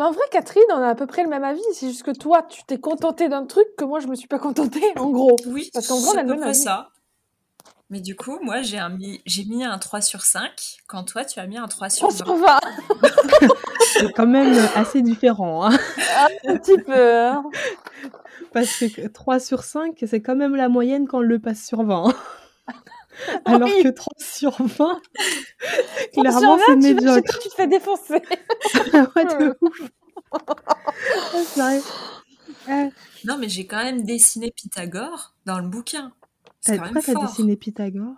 Mais en vrai, Catherine, on a à peu près le même avis. C'est juste que toi, tu t'es contentée d'un truc que moi, je me suis pas contentée, en gros. Oui, Parce qu'en vrai, on c'est a le même avis. ça. Mais du coup, moi, j'ai mis, j'ai mis un 3 sur 5, quand toi, tu as mis un 3 sur On 20. s'en va C'est quand même assez différent. hein. un petit peu. hein. Parce que 3 sur 5, c'est quand même la moyenne quand on le passe sur 20. Alors Oui. que 3 sur 20, Sur clairement, 20, c'est tu médiocre. toi, tu te fais défoncer. ouais, de ouf. Non, mais j'ai quand même dessiné Pythagore dans le bouquin. t'as- quand pourquoi t'as dessiné Pythagore?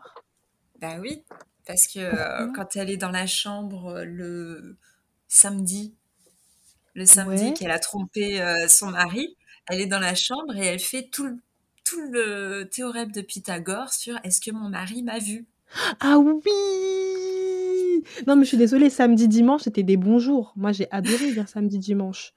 Bah oui, parce que euh, quand elle est dans la chambre euh, le samedi, le samedi Ouais. qu'elle a trompé euh, son mari, elle est dans la chambre et elle fait tout le, tout le théorème de Pythagore sur est-ce que mon mari m'a vu? Ah oui Non, mais je suis désolée, samedi, dimanche, c'était des bons jours. Moi, j'ai adoré dire samedi, dimanche.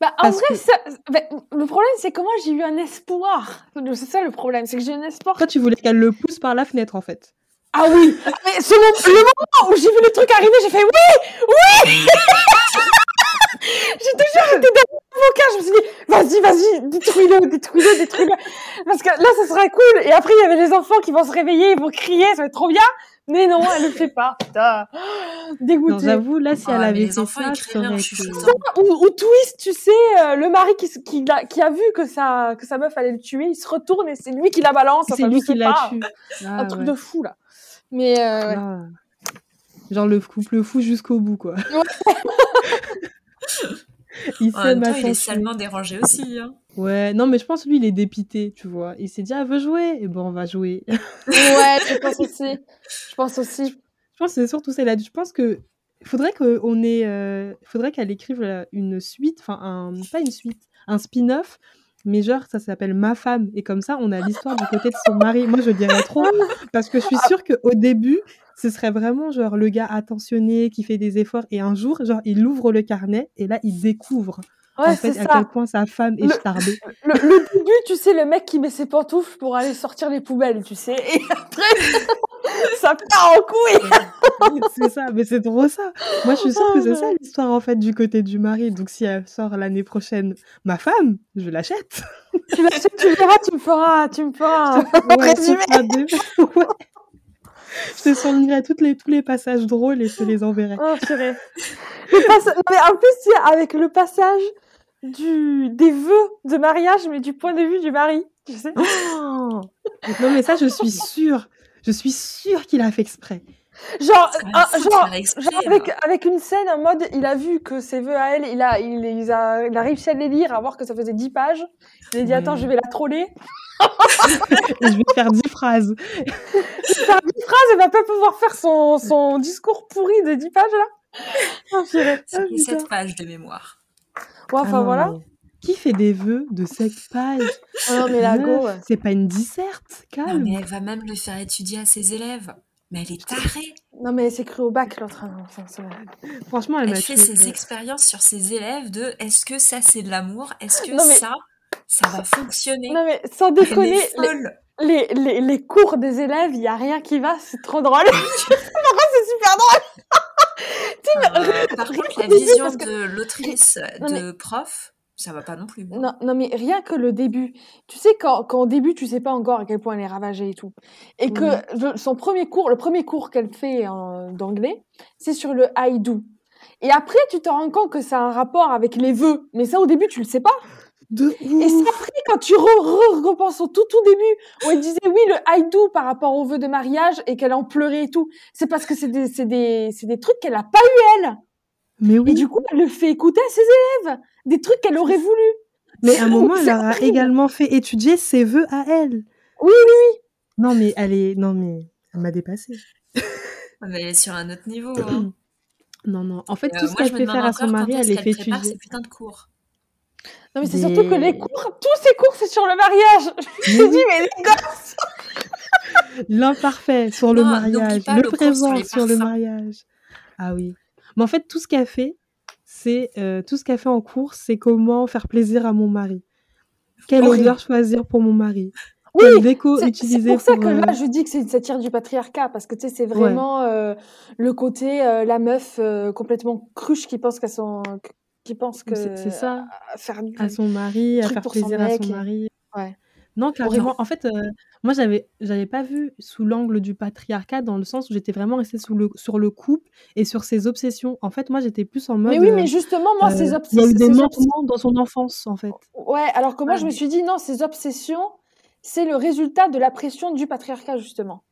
Bah, en Parce vrai, que- ça- bah, le problème, c'est que moi, j'ai eu un espoir. C'est ça le problème, c'est que j'ai eu un espoir. Toi, tu voulais qu'elle le pousse par la fenêtre, en fait. Ah oui Mais ce le moment où j'ai vu le truc arriver, j'ai fait oui Oui J'ai toujours j'étais dans l'avocat, je me suis dit, vas-y, vas-y, détruis-le, détruis-le, détruis-le. Parce que là, ça serait cool. Et après, il y avait les enfants qui vont se réveiller, ils vont crier, ça va être trop bien. Mais non, elle le fait pas. Putain. Non, Dégoûtée. j'avoue, là, si Ah, elle avait les fait enfants, ça, ça aurait été... Ou, ou twist, tu sais, euh, le mari qui, qui, a vu que sa, que sa meuf allait le tuer, il se retourne et c'est lui qui la balance. C'est enfin, lui qui l'a tué. Un Ah, truc ouais. de fou, là. Mais, euh, ouais. Ah. Genre le couple fou jusqu'au bout, quoi. il En même temps, il est salement dérangé aussi. Hein. Ouais, non, mais je pense lui, il est dépité, tu vois. Il s'est dit, ah, elle veut jouer Et bon, on va jouer. ouais, je pense aussi. Je pense aussi. Je pense que c'est surtout celle-là. Je pense que faudrait qu'on ait, euh, faudrait qu'elle écrive euh, une suite, enfin un, pas une suite, un spin-off, mais genre ça s'appelle Ma femme et comme ça on a l'histoire du côté de son mari. Moi je dirais trop parce que je suis sûre qu'au début ce serait vraiment genre le gars attentionné qui fait des efforts et un jour genre il ouvre le carnet et là il découvre Ouais, en fait c'est à ça. quel point sa femme est Le- starbée. Le, le début, tu sais, le mec qui met ses pantoufles pour aller sortir les poubelles, tu sais. Et après, ça part en couille. c'est ça, mais c'est trop ça. Moi, je suis sûre que c'est ça l'histoire en fait du côté du mari. Donc, si elle sort l'année prochaine, ma femme, je l'achète. tu, l'achètes, tu verras, tu me feras, tu me feras. Ouais. Ouais. Je te soulignerai toutes les, tous les passages drôles et je te les enverrai. Oh, purée. Le non, mais en plus, avec le passage du, des vœux de mariage, mais du point de vue du mari, tu sais. Oh non, mais ça, je suis sûre. Je suis sûre qu'il a fait exprès. Genre, un- genre, faire exprès, genre hein. avec, avec une scène en mode, il a vu que ses vœux à elle, il a, il, il a, il a réussi à les lire, à voir que ça faisait 10 pages. Il a dit, attends, je vais la troller. Et je vais faire dix phrases. Faire 10 phrases, elle va pas pouvoir faire son, son discours pourri de 10 pages, là. Oh, putain. 7 pages de mémoire. Ouais, Ah enfin, non, voilà. mais Qui fait des vœux de 7 pages Oh, non, mais la go, ouais. C'est pas une disserte, Non, calme. mais elle va même le faire étudier à ses élèves. Mais elle est tarée. Non, mais c'est cru au bac, l'autre. enfin. Franchement, elle Elle fait ses expériences sur ses élèves de est-ce que ça c'est de l'amour? Est-ce que Non, mais- ça, ça va fonctionner? Non, mais sans Elle déconner, est les, les, les, les cours des élèves, il y a rien qui va, c'est trop drôle. Par contre, c'est super drôle. Euh, par contre, la vision que- de l'autrice de prof, ça va pas non plus. Non, non, mais rien que le début. Tu sais, quand, quand au début, tu sais pas encore à quel point elle est ravagée et tout. Et que son premier cours, le premier cours qu'elle fait en- d'anglais, c'est sur le I do. Et après, tu te rends compte que ça a un rapport avec les vœux. Mais ça, au début, tu le sais pas. De Et ouf. c'est après, quand tu re, re- repenses au tout, tout début, où elle disait oui, le I do par rapport aux vœux de mariage et qu'elle en pleurait et tout. C'est parce que c'est des, c'est des, c'est des trucs qu'elle a pas eu, elle. Mais oui. Et du coup, elle le fait écouter à ses élèves. Des trucs qu'elle aurait voulu. Mais à un moment, elle C'est leur a également fait étudier ses vœux à elle. Oui, oui, Non, mais elle est. Non, mais elle m'a dépassée. Mais elle est sur un autre niveau. hein. Non, non. En fait, Euh, tout ce qu'elle fait faire à son mari, elle les fait étudier. ses putains de cours. Non, mais c'est Des- surtout que les cours, tous ces cours, c'est sur le mariage. Je me dis, mais les gosses. L'imparfait sur le Non, mariage, le présent sur le mariage. Ah oui. Mais en fait, tout ce qu'elle fait, c'est euh, tout ce qu'elle fait en cours, c'est comment faire plaisir à mon mari. Quelle Horrible. odeur choisir pour mon mari Oui, Quelle déco C'est c'est utiliser pour ça pour, que euh, là, je dis que c'est une satire du patriarcat, parce que tu sais, c'est vraiment euh, le côté euh, la meuf euh, complètement cruche qui pense qu'à son qui pense que C'est ça, à faire du à son mari, à truc faire pour son plaisir à son et mari. ouais. Non, carrément. En fait, euh, moi, j'avais, j'avais pas vu sous l'angle du patriarcat, dans le sens où j'étais vraiment restée sous le, sur le couple et sur ses obsessions. En fait, moi, j'étais plus en mode. Mais oui, euh, mais justement, moi, ces euh, il y a eu obsessions. des manquements dans son enfance, en fait. Ouais, alors que moi, Ouais, je me mais- suis dit, non, ces obsessions, c'est le résultat de la pression du patriarcat, justement.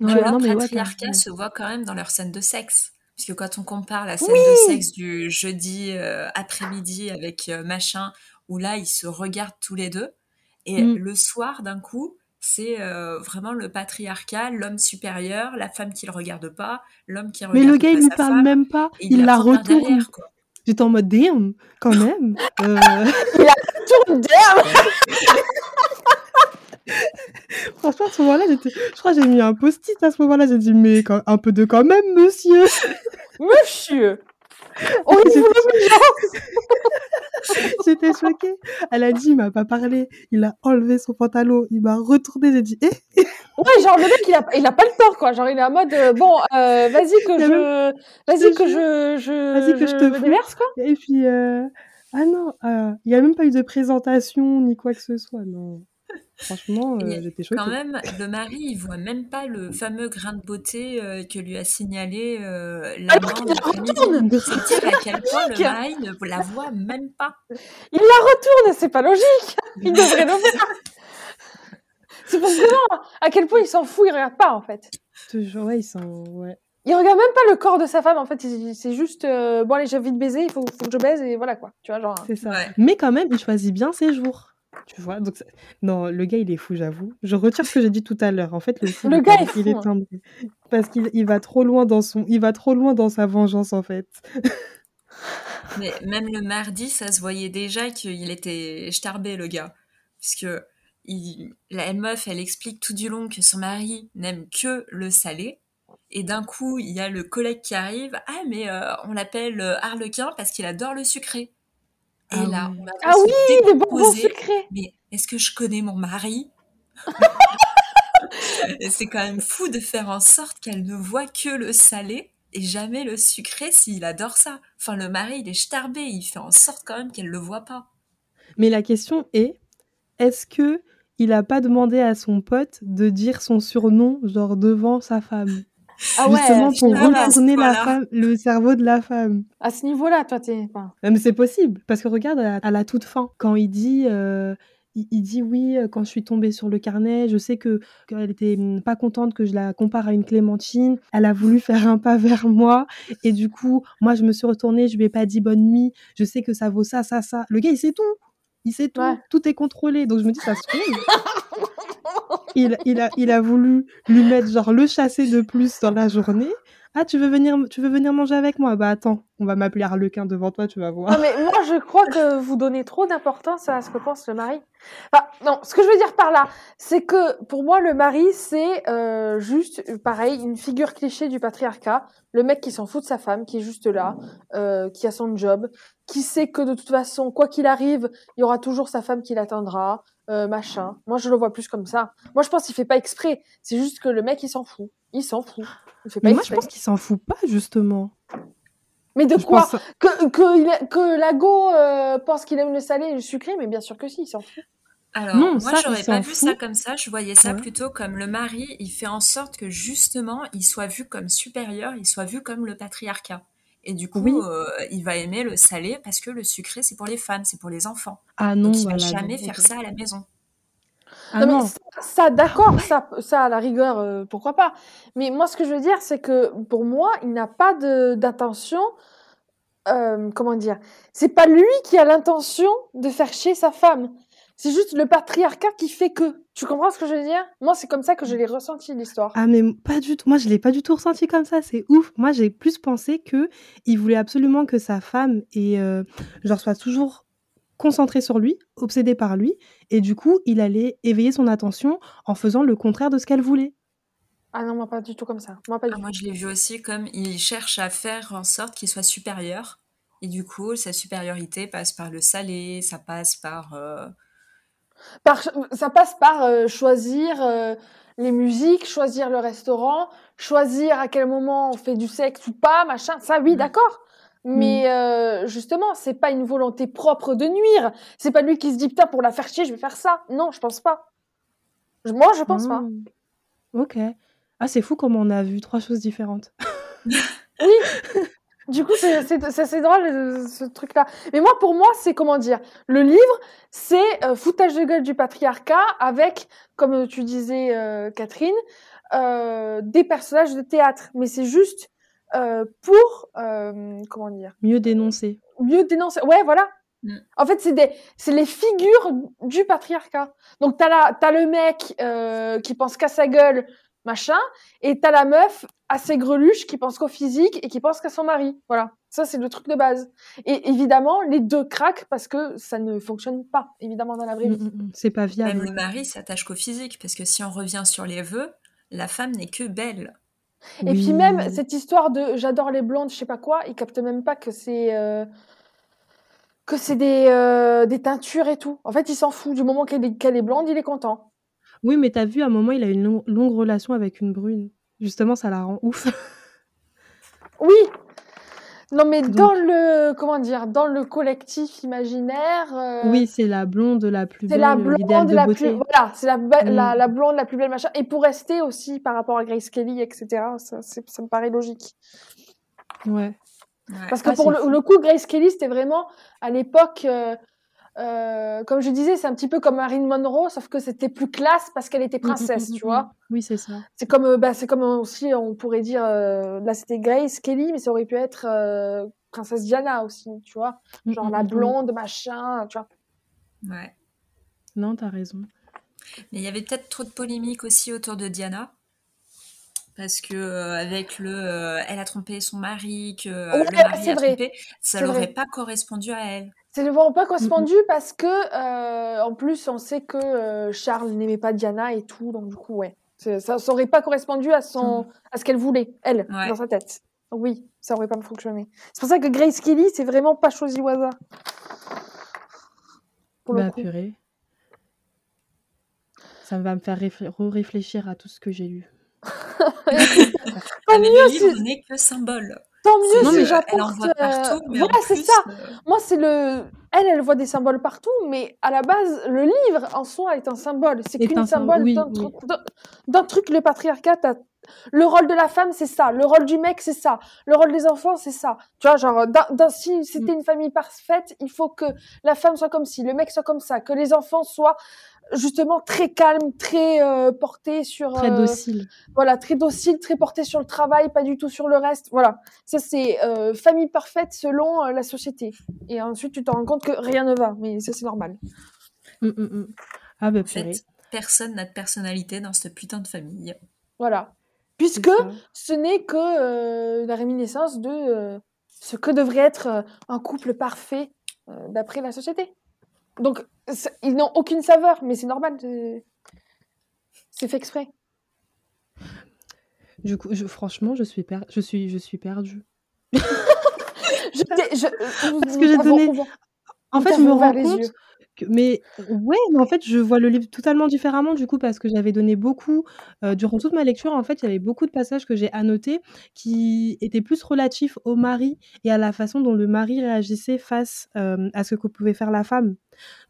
Ouais, Mais là, non, mais le ouais, patriarcat carrément. se voit quand même dans leurs scènes de sexe. Parce que quand on compare la scène de sexe du jeudi euh, après-midi avec euh, machin, où là, ils se regardent tous les deux, et Mm. le soir, d'un coup, c'est euh, vraiment le patriarcat, l'homme supérieur, la femme qui le regarde pas, l'homme qui Mais regarde le gars, pas il sa parle femme, même pas. Il la retourne. derrière, quoi. J'étais en mode damn, quand même. Euh, Tourne d'air franchement, à ce moment-là, j'étais, je crois que j'ai mis un post-it à ce moment-là. J'ai dit, mais quand- un peu de quand même, monsieur. Monsieur On J'étais choquée. Elle a dit, il m'a pas parlé. Il a enlevé son pantalon. Il m'a retourné. J'ai dit, eh, Ouais, genre, le mec, il a, il a pas le temps, quoi. Genre, il est en mode, euh, bon, euh, vas-y que je, vas-y te que je, je, Vas-y que je te me déverse, quoi. Et puis, euh, ah non, euh, il y a même pas eu de présentation ni quoi que ce soit. Non. Franchement, euh, j'étais choquée. Quand même, le mari, il voit même pas le fameux grain de beauté euh, que lui a signalé euh, la l'après-midi. retourne C'est dire à quel point le mari ne la voit même pas. Il la retourne, c'est pas logique. Il devrait le faire. C'est pour vraiment à quel point il s'en fout, il regarde pas, en fait. Jure, ouais, ils sont, ouais. Il regarde même pas le corps de sa femme, en fait. il- C'est juste, euh, bon, allez, j'ai envie de baiser, il faut, faut que je baise, et voilà, quoi. Tu vois, genre. C'est ça. Ouais. Mais quand même, il choisit bien ses jours. Tu vois, donc non, le gars il est fou, j'avoue. Je retire ce que j'ai dit tout à l'heure. En fait, le, fou, Le il- gars est il est fou, hein. timbré parce qu'il il va trop loin dans son, il va trop loin dans sa vengeance en fait. Mais même le mardi, ça se voyait déjà qu'il était starbé, le gars. Puisque il, la meuf, elle explique tout du long que son mari n'aime que le salé. Et d'un coup, il y a le collègue qui arrive. Ah, mais euh, on l'appelle euh, Harlequin parce qu'il adore le sucré. Et Ah là, oui. on va Ah oui, bonbons sucrés. Mais est-ce que je connais mon mari? Et c'est quand même fou de faire en sorte qu'elle ne voit que le salé et jamais le sucré s'il adore ça. Enfin, le mari, il est starbé, il fait en sorte quand même qu'elle le voit pas. Mais la question est, est-ce que il a pas demandé à son pote de dire son surnom genre devant sa femme, Ah ouais, justement pour retourner la femme, le cerveau de la femme. à ce niveau-là, toi, t'es. enfin, mais c'est possible, parce que regarde à la, à la toute fin, quand il dit, euh, il, il dit oui, euh, quand je suis tombée sur le carnet, je sais que qu'elle était hum, pas contente que je la compare à une clémentine. Elle a voulu faire un pas vers moi, et du coup, moi je me suis retournée, je lui ai pas dit bonne nuit. Je sais que ça vaut ça, ça, ça. Le gars, il sait tout. Il sait tout. Ouais. Tout est contrôlé. Donc je me dis, ça se trouve. il, a, voulu lui mettre genre le chasser de plus dans la journée. Ah, tu veux venir, tu veux venir manger avec moi? Bah attends, on va m'appeler Harlequin devant toi, tu vas voir. Non, mais moi, je crois que vous donnez trop d'importance à ce que pense le mari. Enfin, non, ce que je veux dire par là, c'est que pour moi, le mari, c'est euh, juste, pareil, une figure cliché du patriarcat. Le mec qui s'en fout de sa femme, qui est juste là, euh, qui a son job, qui sait que de toute façon, quoi qu'il arrive, il y aura toujours sa femme qui l'attendra, euh, machin. Moi, je le vois plus comme ça. Moi, je pense qu'il fait pas exprès. C'est juste que le mec, il s'en fout. Il s'en fout. Il fait pas Mais moi, je pense qu'il s'en fout pas, justement. Mais de Je quoi pense- que, que, il a- que Lago euh, pense qu'il aime le salé et le sucré, mais bien sûr que si, il s'en fout. Alors, Non, moi, j'aurais pas vu ça comme ça. Je voyais ça Ouais. plutôt comme le mari, il fait en sorte que justement, il soit vu comme supérieur, il soit vu comme le patriarcat. Et du coup, Oui. euh, il va aimer le salé parce que le sucré, c'est pour les femmes, c'est pour les enfants. Ah non, Donc, il voilà. va jamais donc, faire ça à la maison. Ah non, non, mais ça, ça, d'accord, ça, ça, à la rigueur, euh, pourquoi pas. Mais moi, ce que je veux dire, c'est que pour moi, il n'a pas d'intention. euh, comment dire C'est pas lui qui a l'intention de faire chier sa femme. C'est juste le patriarcat qui fait que. Tu comprends ce que je veux dire? Moi, c'est comme ça que je l'ai ressenti l'histoire. Ah mais pas du tout. Moi, je l'ai pas du tout ressenti comme ça. C'est ouf. Moi, j'ai plus pensé que il voulait absolument que sa femme et euh, genre soit toujours concentrée sur lui, obsédée par lui, et du coup, il allait éveiller son attention en faisant le contraire de ce qu'elle voulait. Ah non, moi, pas du tout comme ça. Moi, pas du Ah, tout. moi, je l'ai vu aussi comme il cherche à faire en sorte qu'il soit supérieur. Et du coup, sa supériorité passe par le salé, ça passe par... euh, Par- ça passe par euh, choisir euh, les musiques, choisir le restaurant, choisir à quel moment on fait du sexe ou pas, machin. Ça, oui, Mhm. d'accord. Mais euh, justement, c'est pas une volonté propre de nuire. C'est pas lui qui se dit putain pour la faire chier, je vais faire ça. Non, je pense pas. Moi, je pense pas. Hmm. Ok. Ah, c'est fou comme on a vu trois choses différentes. Oui. Du coup, c'est c'est- drôle euh, ce truc-là. Mais moi, pour moi, c'est comment dire Le livre, c'est euh, foutage de gueule du patriarcat avec, comme tu disais, euh, Catherine, euh, des personnages de théâtre. Mais c'est juste euh, pour euh, comment dire Mieux dénoncer. mieux dénoncer. Ouais, voilà. Mm. En fait, c'est des, c'est les figures du patriarcat. Donc t'as la, t'as le mec euh, qui pense qu'à sa gueule, machin, et t'as la meuf assez greluche qui pense qu'au physique et qui pense qu'à son mari. Voilà. Ça, c'est le truc de base. Et évidemment, les deux craquent parce que ça ne fonctionne pas, évidemment, dans la vraie Mm, vie. mm, mm. C'est pas Même viable. le mari s'attache qu'au physique, parce que si on revient sur les vœux, la femme n'est que belle. Et puis même cette histoire de j'adore les blondes, je sais pas quoi, ils captent même pas que c'est euh, que c'est des, euh, des teintures et tout. En fait, il s'en fout. Du moment qu'elle est, qu'elle est blonde, il est content. Oui, mais t'as vu, à un moment, il a une long- longue relation avec une brune. Justement, ça la rend ouf. Oui. Non, mais Donc- dans le comment dire, dans le collectif imaginaire, euh, Oui, c'est la blonde la plus c'est belle, la euh, l'idéal blonde de la beauté. plus voilà, c'est la, Mm. la la blonde la plus belle machin. Et pour rester aussi par rapport à Grace Kelly, etc. Ça, c'est- ça me paraît logique. Ouais. Ouais. Parce que Ah, pour c'est le coup, Grace Kelly, c'était vraiment à l'époque, euh, euh, comme je disais, c'est un petit peu comme Marilyn Monroe, sauf que c'était plus classe parce qu'elle était princesse, tu vois. Oui, c'est ça. C'est comme, euh, bah, c'est comme aussi, on pourrait dire, euh, là c'était Grace Kelly, mais ça aurait pu être euh, princesse Diana aussi, tu vois. Mm, Genre mm, la mm, blonde, machin, tu vois. Ouais. Non, t'as raison. Mais il y avait peut-être trop de polémiques aussi autour de Diana. Parce que euh, avec le euh, elle a trompé son mari, que euh, Ouais, le mari a vrai. trompé, ça n'aurait pas correspondu à elle. C'est le vraiment pas correspondu parce que, euh, en plus, on sait que euh, Charles n'aimait pas Diana et tout, donc du coup, ouais. Ça ça aurait pas correspondu à son, à ce qu'elle voulait, elle, Ouais. dans sa tête. Donc oui, ça aurait pas fonctionné. C'est pour ça que Grace Kelly, c'est vraiment pas choisi au hasard. Pour le Bah, coup. purée. Ça va me faire réfl- réfléchir à tout ce que j'ai lu. Mais mieux, le livre n'est que symbole. Tant mieux Non, si j'apporte. euh, voilà, c'est ça. euh, Moi, c'est le. Elle, elle voit des symboles partout, mais à la base, le livre en soi est un symbole. C'est Est qu'une un symbole oui, oui. d'un truc. Le patriarcat, t'as- le rôle de la femme, c'est ça. Le rôle du mec, c'est ça. Le rôle des enfants, c'est ça. Tu vois, genre, d'un- d'un- si c'était Mm. une famille parfaite, il faut que la femme soit comme ci, le mec soit comme ça, que les enfants soient justement très calmes, très euh, portés sur. Très euh, docile. voilà, très docile, très porté sur le travail, pas du tout sur le reste. Voilà, ça c'est euh, famille parfaite selon euh, la société. Et ensuite, tu te rends compte que rien ne va, mais ça c'est normal. Mm, mm. Ah bah en fait, personne n'a de personnalité dans cette putain de famille. Voilà, puisque ce n'est que euh, la réminiscence de euh, ce que devrait être euh, un couple parfait d'après la société. Donc, ils n'ont aucune saveur, mais c'est normal. c'est- C'est fait exprès. Du coup, je- franchement, je suis, per- je suis, je suis perdue. Je, t'ai- je, Parce que j'ai donné- En fait, je me rends compte. Mais ouais, mais en fait, je vois le livre totalement différemment du coup parce que j'avais donné beaucoup... euh, durant toute ma lecture, en fait, il y avait beaucoup de passages que j'ai annotés qui étaient plus relatifs au mari et à la façon dont le mari réagissait face euh, à ce que pouvait faire la femme.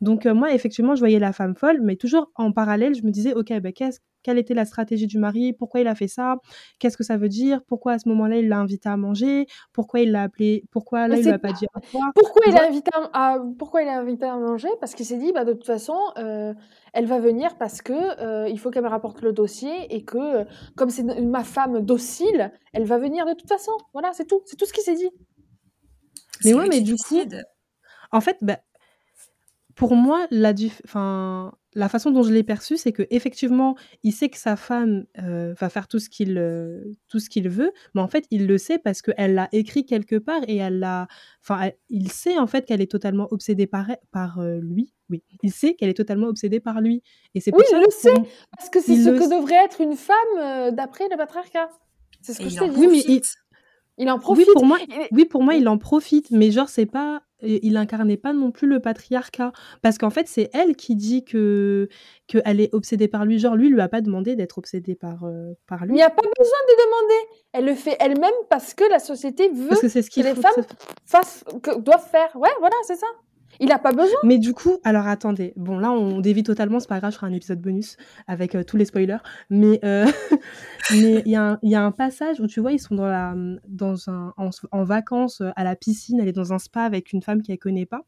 Donc euh, moi, effectivement, je voyais la femme folle, mais toujours en parallèle, je me disais, ok, ben, qu'est-ce- quelle était la stratégie du mari Pourquoi il a fait ça Qu'est-ce que ça veut dire Pourquoi à ce moment-là, il l'a invité à manger Pourquoi il l'a appelé Pourquoi là, il lui a pas dit Pourquoi il, a Voilà. invité à, à- pourquoi il a invité à manger? Parce qu'il s'est dit, bah, de toute façon, euh, elle va venir parce que euh, il faut qu'elle me rapporte le dossier et que, euh, comme c'est ma femme docile, elle va venir de toute façon. Voilà, c'est tout. C'est tout ce qu'il s'est dit. Mais ouais, mais du coup. En fait, bah, pour moi, la, dif- enfin, la façon dont je l'ai perçu, c'est que effectivement, il sait que sa femme euh, va faire tout ce qu'il euh, tout ce qu'il veut, mais en fait, il le sait parce qu'elle l'a écrit quelque part et elle l'a, enfin, il sait en fait qu'elle est totalement obsédée par par euh, lui. Oui, il sait qu'elle est totalement obsédée par lui et c'est Oui, je ça le sais. moi- Parce que c'est Il ce que sait. devrait être une femme euh, d'après le patriarcat. C'est ce Et que je il t'ai en dit. Oui, mais il-. Il en Oui, profite. pour moi, Il est- oui, pour moi, il en profite, mais genre, c'est pas il incarnait pas non plus le patriarcat. Parce qu'en fait, c'est elle qui dit que qu'elle est obsédée par lui. Genre, lui, lui a pas demandé d'être obsédé par, euh, par Il lui. n'y a pas besoin de demander. Elle le fait elle-même parce que la société veut Parce que ce que les femmes fassent, que, doivent faire. Ouais, voilà, c'est ça. Il n'a pas besoin. Mais du coup, alors attendez, bon là on dévie totalement, c'est pas grave, je ferai un épisode bonus avec euh, tous les spoilers. Mais euh, mais il y, a un- il y a un passage où tu vois, ils sont dans, la, dans un, en, en vacances euh, à la piscine, elle est dans un spa avec une femme qu'elle connaît pas.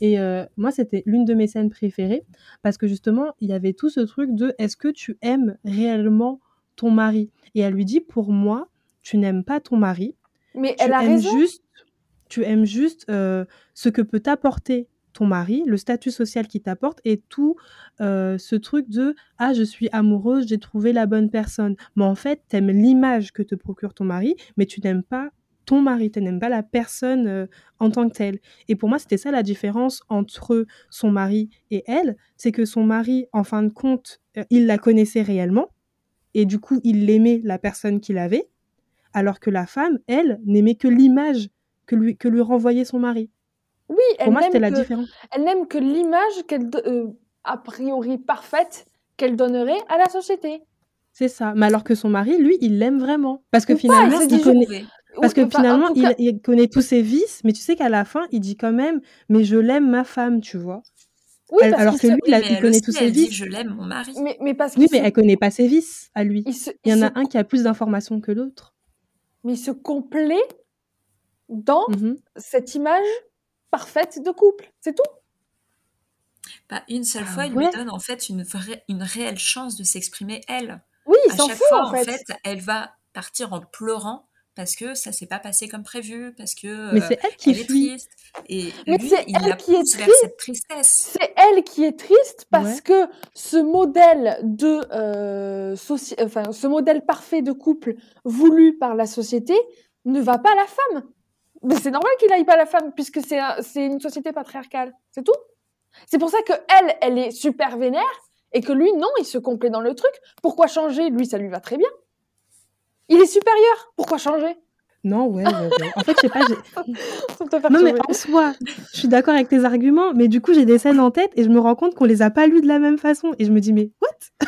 Et euh, moi, c'était l'une de mes scènes préférées parce que justement, il y avait tout ce truc de est-ce que tu aimes réellement ton mari? Et elle lui dit pour moi, tu n'aimes pas ton mari, Mais tu elle a aimes raison. juste, tu aimes juste euh, ce que peut t'apporter ton mari, le statut social qu'il t'apporte et tout euh, ce truc de ah je suis amoureuse, j'ai trouvé la bonne personne. Mais en fait, t'aimes l'image que te procure ton mari, mais tu n'aimes pas ton mari, tu n'aimes pas la personne euh, en tant que telle. Et pour moi, c'était ça la différence entre son mari et elle, c'est que son mari, en fin de compte, il la connaissait réellement et du coup, il aimait la personne qu'il avait, alors que la femme, elle, n'aimait que l'image que lui, que lui renvoyait son mari. Oui, Pour elle moi, c'était n'aime la que, différence. elle n'aime que l'image qu'elle, euh, a priori parfaite, qu'elle donnerait à la société. C'est ça. Mais alors que son mari, lui, il l'aime vraiment. Parce que Ou pas, finalement, il connaît, Oui. parce que Oui, enfin, en finalement, tout il, cas- il connaît tous ses vices, mais tu sais qu'à la fin, il dit quand même, mais je l'aime ma femme, tu vois. oui, Elle- parce alors que lui, il, connaît aussi, tous ses dit vices. je l'aime mon mari. mais, mais parce Oui, mais se, elle connaît pas ses vices à lui. il se- Il y en il a se- un qui a plus d'informations que l'autre. mais il se complaît dans Mhm. cette image parfaite de couple. C'est tout. Pas une seule Ah fois, il ouais. lui donne en fait une, vraie, une réelle chance de s'exprimer elle. Oui, il À chaque fout fois, en fait. elle va partir en pleurant parce que ça s'est pas passé comme prévu, parce que Mais euh, c'est elle qui elle est fuit. triste. Et Mais lui, c'est il elle qui est triste. cette tristesse. C'est elle qui est triste parce Ouais. que ce modèle de euh, soci- enfin ce modèle parfait de couple voulu par la société ne va pas à la femme. Mais c'est normal qu'il aille pas la femme puisque c'est un- c'est une société patriarcale. C'est tout. C'est pour ça que elle, elle est super vénère et que lui non, il se complaît dans le truc. Pourquoi changer? Lui, ça lui va très bien. Il est supérieur. Pourquoi changer? Non, ouais, ouais, ouais. En fait, je sais pas. Non, mais en soi, je suis d'accord avec tes arguments, mais du coup, j'ai des scènes en tête et je me rends compte qu'on les a pas lues de la même façon. Et je me dis, mais what?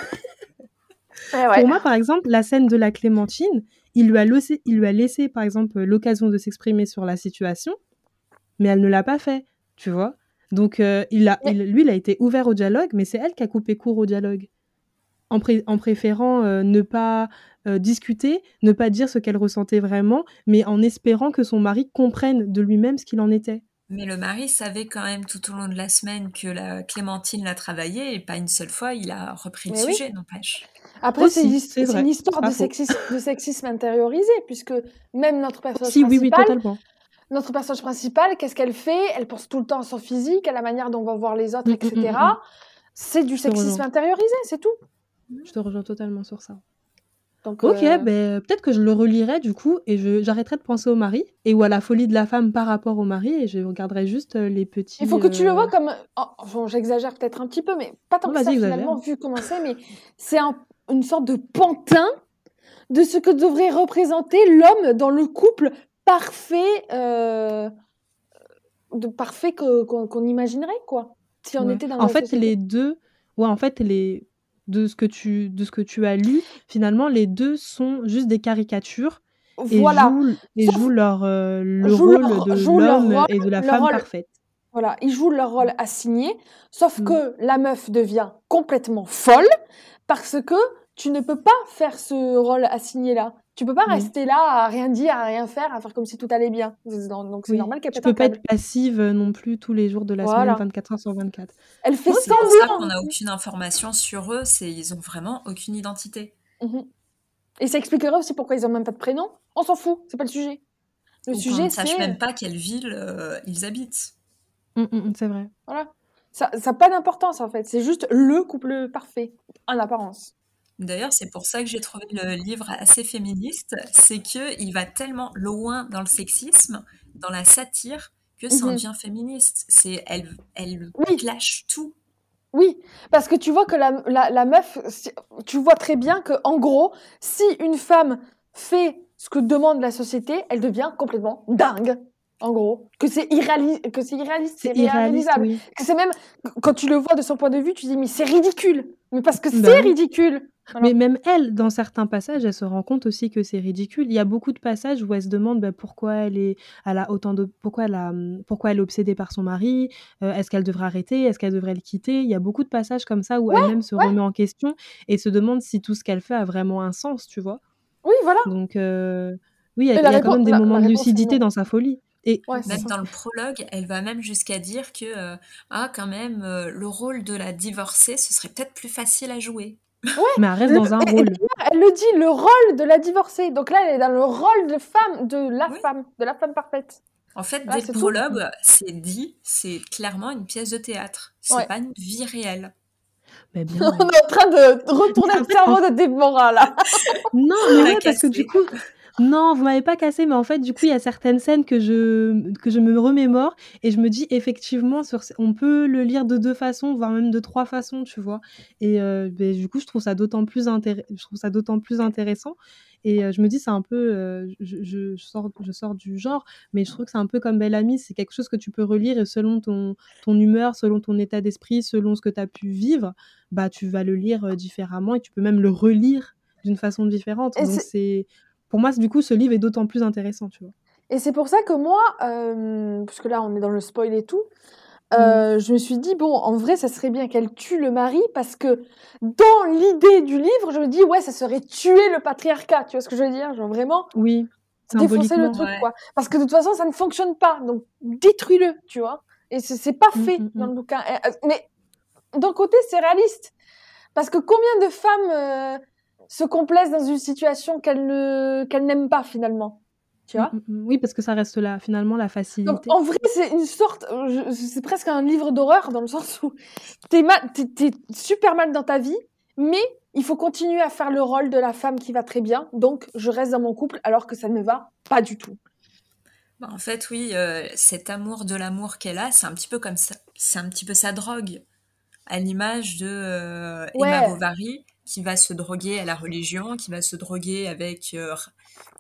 Ouais. Pour moi, par exemple, la scène de la Clémentine, il lui a laissé, il lui a laissé par exemple, l'occasion de s'exprimer sur la situation, mais elle ne l'a pas fait, tu vois. Donc, euh, il a, il- lui, il a été ouvert au dialogue, mais c'est elle qui a coupé court au dialogue. En, pré- en préférant euh, ne pas euh, discuter, ne pas dire ce qu'elle ressentait vraiment, mais en espérant que son mari comprenne de lui-même ce qu'il en était. Mais le mari savait quand même tout au long de la semaine que la Clémentine l'a travaillé et pas une seule fois il a repris le Mais oui. sujet, n'empêche. Après, c'est une, his- c'est c'est vrai, une histoire de sexisme, de sexisme intériorisé, puisque même notre personnage Si, oui, oui, principal, totalement. notre personnage principal, qu'est-ce qu'elle fait? Elle pense tout le temps à son physique, à la manière dont on va voir les autres, Mm, etc. mm, mm. C'est du sexisme intériorisé, c'est tout. Je te rejoins totalement sur ça. Donc, Ok, euh, ben, peut-être que je le relirai du coup et je- j'arrêterai de penser au mari et ou à la folie de la femme par rapport au mari et je regarderai juste euh, les petits. il faut que tu le euh, vois comme. oh, bon, J'exagère peut-être un petit peu, mais pas tant Non, que ça exagère. finalement, vu comment c'est, mais c'est un- une sorte de pantin de ce que devrait représenter l'homme dans le couple parfait, euh, de parfait que- qu'on qu'on imaginerait, quoi. Si on ouais. était dans En fait, société. les deux, ouais, en fait, les de ce que tu de ce que tu as lu, finalement, les deux sont juste des caricatures et Voilà. jouent et Sauf- jouent leur euh, le jouent rôle leur- de l'homme et de la femme rôle. parfaite. Voilà, ils jouent leur rôle assigné, sauf Mm. que la meuf devient complètement folle parce que tu ne peux pas faire ce rôle assigné-là. Tu peux pas Oui. rester là à rien dire, à rien faire, à faire comme si tout allait bien. C'est- Donc c'est Oui. normal qu'elle Tu peux pas câble. être passive euh, non plus tous les jours de la Voilà. semaine, 24 heures sur 24. Elle fait C'est pour ça semblant. qu'on n'a aucune information sur eux, c'est ils ont vraiment aucune identité. Mhm. Et ça expliquerait aussi pourquoi ils ont même pas de prénom. On s'en fout, c'est pas le sujet. Le Ou qu'on sujet, ne sache c'est même pas quelle ville euh, ils habitent. Mm, mm, mm, c'est vrai. voilà, ça n'a pas d'importance en fait. C'est juste le couple parfait en apparence. D'ailleurs, c'est pour ça que j'ai trouvé le livre assez féministe, c'est que il va tellement loin dans le sexisme, dans la satire, que ça en Mhm. devient féministe. C'est elle, elle Oui. clash tout. Oui, parce que tu vois que la, la, la meuf, tu vois très bien que en gros, si une femme fait ce que demande la société, elle devient complètement dingue. En gros. Que c'est irréaliste, que c'est irréaliste, irréalisable. oui. Que c'est même, quand tu le vois de son point de vue, tu dis, mais c'est ridicule. Mais parce que Bah c'est oui. ridicule. Voilà. Mais même elle, dans certains passages, elle se rend compte aussi que c'est ridicule. Il y a beaucoup de passages où elle se demande bah, pourquoi elle est, elle a autant de, pourquoi elle a, pourquoi elle est obsédée par son mari. euh, est-ce qu'elle devrait arrêter Est-ce qu'elle devrait le quitter? Il y a beaucoup de passages comme ça où elle-même se ouais. remet en question et se demande si tout ce qu'elle fait a vraiment un sens, tu vois? Oui, voilà. Donc euh, oui, il y a, y quand même des la- moments la de lucidité dans sa folie. Et Ouais, Même dans le prologue, elle va même jusqu'à dire que euh, ah quand même euh, le rôle de la divorcée, ce serait peut-être plus facile à jouer. mais elle reste Le- dans un rôle. elle le dit, le rôle de la divorcée. Donc là, elle est dans le rôle de femme, de la Oui. femme, de la femme parfaite. En fait, dès le prologue, c'est dit, c'est clairement une pièce de théâtre. C'est Ouais. pas une vie réelle. Mais bien, On est en train de retourner le cerveau de Déborah, là. Non, On mais ouais, parce que du coup, non, vous m'avez pas cassé, mais en fait, du coup, il y a certaines scènes que je, que je me remémore et je me dis effectivement, sur, on peut le lire de deux façons, voire même de trois façons, tu vois. Et euh, ben, du coup, je trouve ça d'autant plus, intér- je trouve ça d'autant plus intéressant. Et euh, je me dis, c'est un peu, euh, je, sors, je sors du genre, mais je trouve que c'est un peu comme Belle Amie, c'est quelque chose que tu peux relire et selon ton, ton humeur, selon ton état d'esprit, selon ce que tu as pu vivre, bah, tu vas le lire différemment et tu peux même le relire d'une façon différente. Et Donc, c'est- c'est. Pour moi, du coup, ce livre est d'autant plus intéressant, tu vois. Et c'est pour ça que moi, euh, puisque là on est dans le spoil et tout, euh, je me suis dit, bon, en vrai, ça serait bien qu'elle tue le mari parce que dans l'idée du livre, je me dis, ouais, ça serait tuer le patriarcat. Tu vois ce que je veux dire? Genre vraiment Oui, défoncer le truc, Ouais. quoi. Parce que de toute façon, ça ne fonctionne pas. Donc détruis-le, tu vois. Et c'est pas Mm, fait mm, dans mm. le bouquin. Euh, Mais d'un côté, c'est réaliste. Parce que combien de femmes euh, se complaisent dans une situation qu'elles ne qu'elles n'aiment pas finalement Tu vois? Mm, mm, mm. Oui, parce que ça reste là, finalement, la Donc, facilité. en vrai, c'est une sorte, c'est presque un livre d'horreur dans le sens où t'es mal, t'es, t'es super mal dans ta vie, mais il faut continuer à faire le rôle de la femme qui va très bien. Donc, je reste dans mon couple alors que ça ne va pas du tout. Bah, en fait, oui, euh, cet amour de l'amour qu'elle a, c'est un petit peu comme ça, c'est un petit peu sa drogue, à l'image de euh, Emma. Bovary, qui va se droguer à la religion, qui va se droguer avec euh,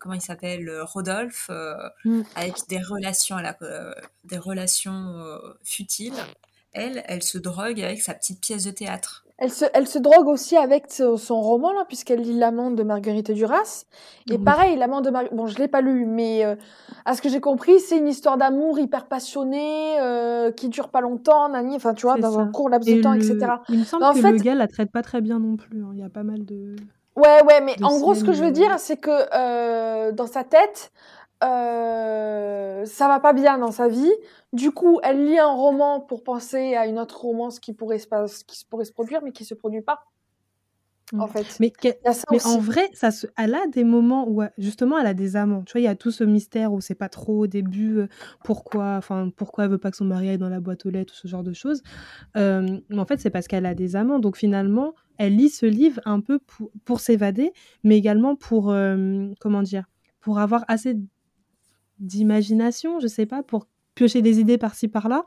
comment il s'appelle, euh, Rodolphe, euh, Mm. avec des relations à la, euh, des relations futiles. Elle, elle se drogue avec sa petite pièce de théâtre. Elle se, elle se drogue aussi avec son roman, là, puisqu'elle lit L'amant de Marguerite Duras. Et Oui. pareil, L'amant de Marguerite, bon, je l'ai pas lu, mais euh, à ce que j'ai compris, c'est une histoire d'amour hyper passionnée, euh, qui dure pas longtemps, nani, enfin, tu vois, dans un court laps de temps, le- etc. Il me semble En que fait- le gars la traite pas très bien non plus. hein. Il y a pas mal de. Ouais, ouais, mais en gros, ce que je veux euh, dire, c'est que euh, dans sa tête, euh, ça va pas bien dans sa vie. Du coup, elle lit un roman pour penser à une autre romance qui pourrait se, pas- qui se- pourrait se produire, mais qui se produit pas, en Mm. fait. Mais, en vrai, ça se... elle a des moments où, justement, elle a des amants. Tu vois, il y a tout ce mystère où c'est pas trop au début euh, pourquoi, enfin, pourquoi elle veut pas que son mari aille dans la boîte aux lettres ou ce genre de choses. Euh, mais en fait, c'est parce qu'elle a des amants. Donc finalement, elle lit ce livre un peu pour, pour s'évader, mais également pour, euh, comment dire, pour avoir assez d'imagination, je sais pas, pour piocher des idées par-ci par-là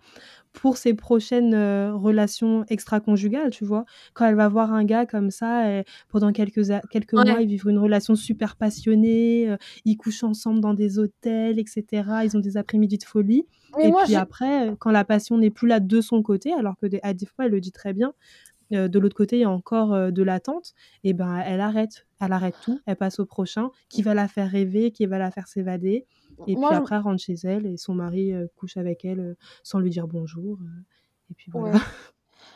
pour ses prochaines euh, relations extra-conjugales, tu vois. Quand elle va voir un gars comme ça, et pendant quelques, a- quelques Ouais. mois, ils vivent une relation super passionnée, euh, ils couchent ensemble dans des hôtels, etc. Ils ont des après-midi de folie. Mais et moi, puis après, euh, quand la passion n'est plus là de son côté, alors que des, à des fois, elle le dit très bien, euh, de l'autre côté, il y a encore de l'attente, et ben elle arrête. Elle arrête tout, elle passe au prochain, qui va la faire rêver, qui va la faire s'évader? Et Moi, puis après, elle rentre chez elle et son mari euh, couche avec elle euh, sans lui dire bonjour. euh, et puis voilà. Ouais.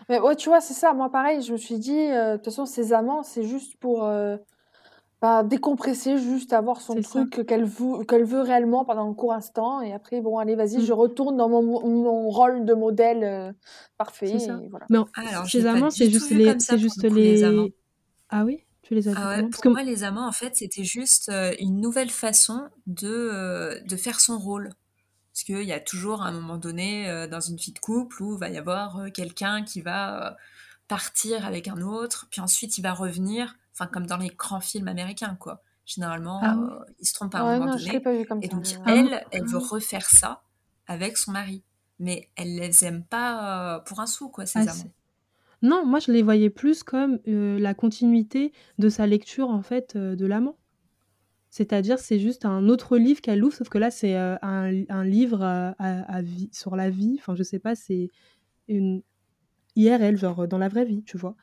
Mais ouais, tu vois, c'est ça. Moi, pareil, je me suis dit, euh, de toute façon, ses amants, c'est juste pour euh, bah, décompresser, juste avoir son truc qu'elle veut, qu'elle veut réellement pendant un court instant. Et après, bon, allez, vas-y, Mm. je retourne dans mon, mon rôle de modèle euh, parfait. Et voilà. Mais en- alors, amants, c'est juste les, c'est juste amants. Ah oui, tu les as Ah ouais, comment Parce pour que moi, les amants, en fait, c'était juste euh, une nouvelle façon de, euh, de faire son rôle. Parce qu'il y a toujours, à un moment donné, euh, dans une vie de couple, où il va y avoir quelqu'un qui va partir avec un autre, puis ensuite il va revenir, enfin, comme dans les grands films américains, quoi. Généralement, Ah ouais. euh, il se trompe à un Ouais, moment non, je l'ai donné. pas vu comme Et ça. donc, euh, elle, elle veut Ah. refaire ça avec son mari. Mais elle les aime pas pour un sou, quoi, ces Ah, amants. Non, moi je les voyais plus comme euh, la continuité de sa lecture en fait euh, de l'amant. C'est-à-dire, c'est juste un autre livre qu'elle ouvre, sauf que là, c'est euh, un, livre sur la vie. Enfin, je sais pas, c'est une IRL, genre dans la vraie vie, tu vois.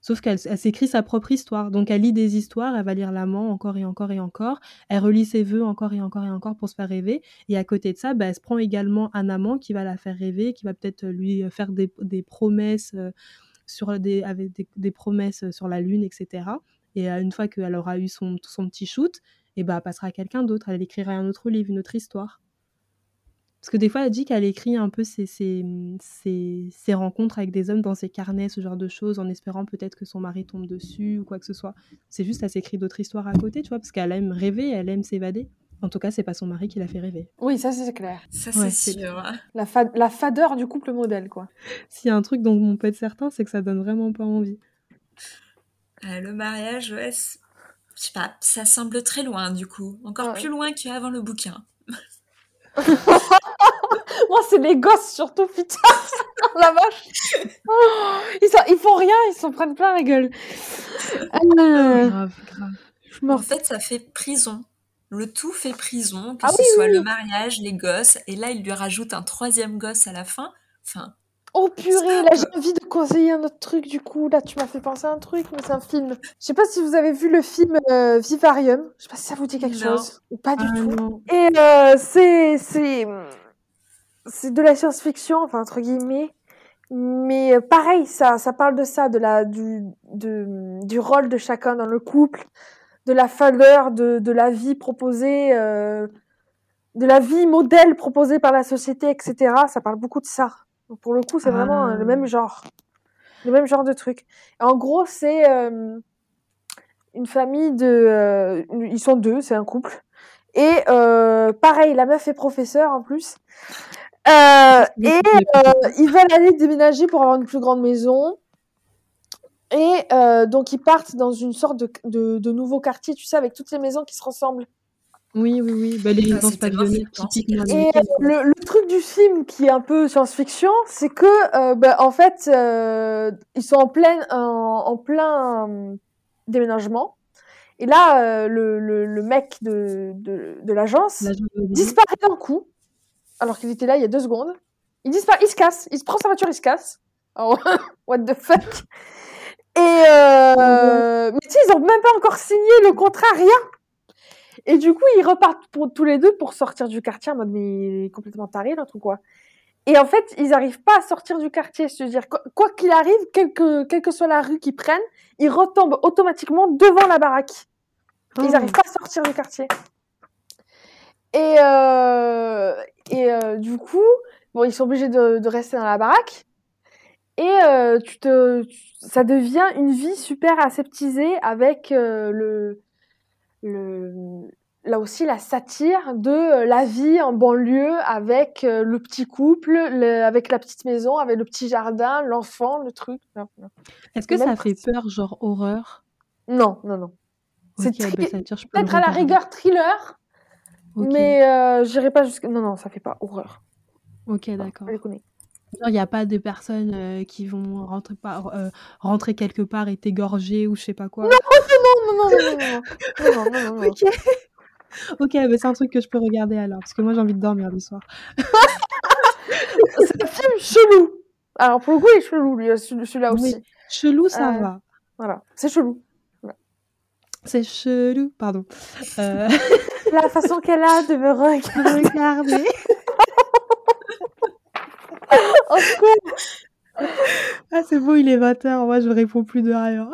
Sauf qu'elle elle s'écrit sa propre histoire. Donc, elle lit des histoires, elle va lire l'amant encore et encore et encore. Elle relit ses vœux encore et encore et encore pour se faire rêver. Et à côté de ça, bah, elle se prend également un amant qui va la faire rêver, qui va peut-être lui faire des, promesses, sur des, avec des, promesses sur la lune, etc. Et euh, une fois qu'elle aura eu son, son petit shoot, et bah, elle passera à quelqu'un d'autre. Elle écrira un autre livre, une autre histoire. Parce que des fois, elle dit qu'elle écrit un peu ses, ses, ses, ses rencontres avec des hommes dans ses carnets, ce genre de choses, en espérant peut-être que son mari tombe dessus ou quoi que ce soit. C'est juste, elle s'écrit d'autres histoires à côté, tu vois, parce qu'elle aime rêver, elle aime s'évader. En tout cas, c'est pas son mari qui l'a fait rêver. Oui, ça c'est clair. Ça, Ouais, c'est c'est- sûr. hein. La, fa- la fadeur du couple modèle, quoi. S'il y a un truc dont on peut être certain, c'est que ça donne vraiment pas envie. Euh, le mariage, ouais, c'est- je sais pas, ça semble très loin du coup. Encore Ouais. plus loin qu'avant le bouquin. Moi, c'est les gosses surtout, putain. la vache. Oh, ils, font rien, ils s'en prennent plein la gueule. Euh, Grave, grave. je En fait, ça fait prison. Le tout fait prison, que Ah ce oui, soit oui, le mariage, les gosses, et là, il lui rajoute un troisième gosse à la fin. Enfin, Oh purée, là j'ai envie de conseiller un autre truc du coup. Là tu m'as fait penser à un truc, mais c'est un film. Je sais pas si vous avez vu le film euh, Vivarium. Je sais pas si ça vous dit quelque Non. chose ou pas du Ah tout. non. Et euh, c'est c'est c'est de la science-fiction, enfin entre guillemets. Mais euh, pareil, ça ça parle de ça, de la du de, du rôle de chacun dans le couple, de la valeur de de la vie proposée, euh, de la vie modèle proposée par la société, etc. Ça parle beaucoup de ça. Donc, pour le coup, c'est vraiment Ah. le même genre, le même genre de truc. Et en gros, c'est euh, une famille de, euh, ils sont deux, c'est un couple. Et pareil, la meuf est professeure en plus. Et ils veulent aller déménager pour avoir une plus grande maison. Et euh, donc ils partent dans une sorte de, de, de nouveau quartier, tu sais, avec toutes les maisons qui se ressemblent. Oui, oui, oui. Bah, les Ah, pavillonnaires typiquement Et euh, le, le truc du film qui est un peu science-fiction, c'est que, euh, bah, en fait, euh, ils sont en plein, en, en plein euh, déménagement. Et là, euh, le, le, le mec de, de, de l'agence disparaît d'un coup, alors qu'il était là il y a deux secondes. Il disparaît, il se casse, il se prend sa voiture, il se casse. Oh, what the fuck? Et euh, mais tu sais, ils ont même pas encore signé le contrat, rien. Et du coup, ils repartent pour tous les deux pour sortir du quartier en mode mais il est complètement taré l'autre ou quoi. Et en fait, ils arrivent pas à sortir du quartier, c'est-à-dire quoi qu'il arrive, quelle que, quelle que soit la rue qu'ils prennent, ils retombent automatiquement devant la baraque. Ils n'arrivent pas à sortir du quartier. Et, euh, et euh, du coup, bon, ils sont obligés de, de rester dans la baraque. Et euh, tu te, tu- ça devient une vie super aseptisée avec euh, le, le, là aussi la satire de euh, la vie en banlieue avec euh, le petit couple, le- avec la petite maison, avec le petit jardin, l'enfant, le truc. Est-ce que ça fait peur, genre horreur? Non, non. non. C'est bah, Peut-être à la rigueur thriller, Ok, mais j'irai pas jusqu'à. Non, non, ça fait pas horreur. ok, d'accord. Il n'y a pas de personnes euh, qui vont rentrer, par, euh, rentrer quelque part et t'égorger ou je sais pas quoi. Non, non, non, non, non, non, non, non, non, non. Ok. Ok, bah, c'est un truc que je peux regarder alors, parce que moi j'ai envie de dormir le soir. C'est un film chelou. Alors pour le coup, il est chelou, lui, celui- celui-là aussi. Oui. Chelou, ça Euh, va. Voilà, c'est chelou. C'est chelou, pardon. Euh, La façon qu'elle a de me regarder oh, cool. Ah, c'est beau, il est 20h. Moi, je réponds plus de rien.